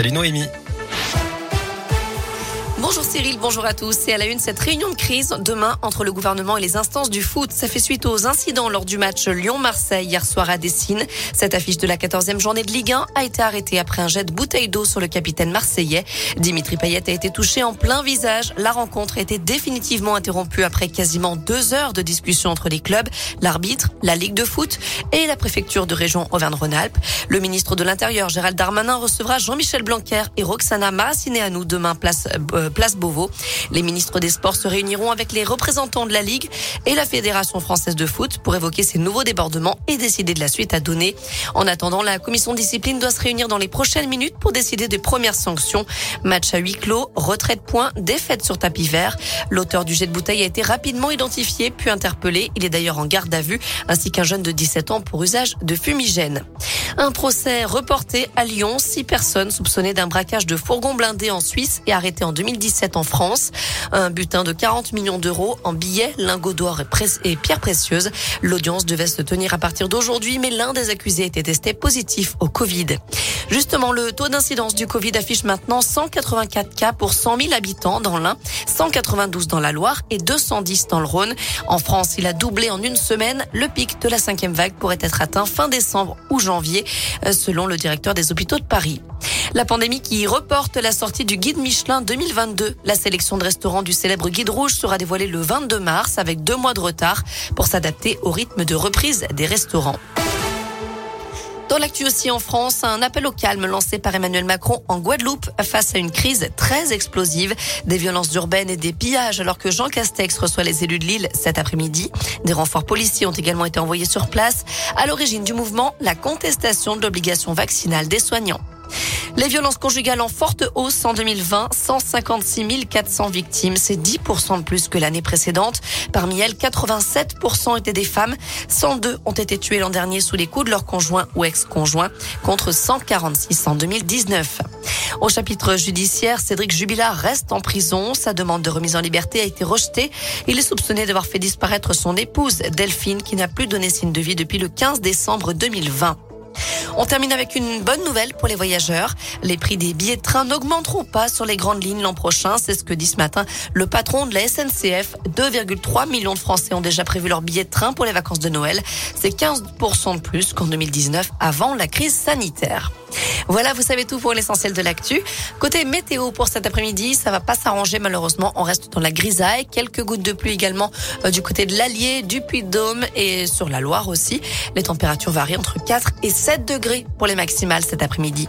Salut Noémie. Bonjour Cyril, bonjour à tous. C'est à la une cette réunion de crise demain entre le gouvernement et les instances du foot. Ça fait suite aux incidents lors du match Lyon-Marseille hier soir à Dessine. Cette affiche de la 14e journée de Ligue 1 a été arrêtée après un jet de bouteille d'eau sur le capitaine marseillais. Dimitri Payet a été touché en plein visage. La rencontre a été définitivement interrompue après quasiment deux heures de discussion entre les clubs, l'arbitre, la Ligue de foot et la préfecture de région Auvergne-Rhône-Alpes. Le ministre de l'Intérieur, Gérald Darmanin, recevra Jean-Michel Blanquer et Roxana Maracineanu demain place euh, place Beauvau. Les ministres des Sports se réuniront avec les représentants de la Ligue et la Fédération française de foot pour évoquer ces nouveaux débordements et décider de la suite à donner. En attendant, la commission discipline doit se réunir dans les prochaines minutes pour décider des premières sanctions. Match à huis clos, retrait de points, défaite sur tapis vert. L'auteur du jet de bouteille a été rapidement identifié puis interpellé. Il est d'ailleurs en garde à vue, ainsi qu'un jeune de 17 ans pour usage de fumigène. Un procès reporté à Lyon. Six personnes soupçonnées d'un braquage de fourgon blindé en Suisse et arrêtées en 2017 en France. Un butin de 40 millions d'euros en billets, lingots d'or et pierres précieuses. L'audience devait se tenir à partir d'aujourd'hui, mais l'un des accusés était testé positif au Covid. Justement, le taux d'incidence du Covid affiche maintenant 184 cas pour 100 000 habitants dans l'Ain, 192 dans la Loire et 210 dans le Rhône. En France, il a doublé en une semaine. Le pic de la cinquième vague pourrait être atteint fin décembre ou janvier, euh, selon le directeur des hôpitaux de Paris. La pandémie qui reporte la sortie du guide Michelin 2022. La sélection de restaurants du célèbre guide rouge sera dévoilée le 22 mars avec deux mois de retard pour s'adapter au rythme de reprise des restaurants. Dans l'actu aussi en France, un appel au calme lancé par Emmanuel Macron en Guadeloupe face à une crise très explosive, des violences urbaines et des pillages alors que Jean Castex reçoit les élus de Lille cet après-midi. Des renforts policiers ont également été envoyés sur place. À l'origine du mouvement, la contestation de l'obligation vaccinale des soignants. Les violences conjugales en forte hausse en 2020, 156 400 victimes, c'est 10% de plus que l'année précédente. Parmi elles, 87% étaient des femmes, 102 ont été tuées l'an dernier sous les coups de leur conjoint ou ex-conjoint, contre 146 en 2019. Au chapitre judiciaire, Cédric Jubilard reste en prison. Sa demande de remise en liberté a été rejetée. Il est soupçonné d'avoir fait disparaître son épouse, Delphine, qui n'a plus donné signe de vie depuis le 15 décembre 2020. On termine avec une bonne nouvelle pour les voyageurs. Les prix des billets de train n'augmenteront pas sur les grandes lignes l'an prochain. C'est ce que dit ce matin le patron de la SNCF. 2,3 millions de Français ont déjà prévu leur billet de train pour les vacances de Noël. C'est 15% de plus qu'en 2019 avant la crise sanitaire. Voilà, vous savez tout pour l'essentiel de l'actu. Côté météo pour cet après-midi, ça va pas s'arranger malheureusement. On reste dans la grisaille. Quelques gouttes de pluie également euh, du côté de l'Allier, du Puy-de-Dôme et sur la Loire aussi. Les températures varient entre 4 et 7 degrés pour les maximales cet après-midi.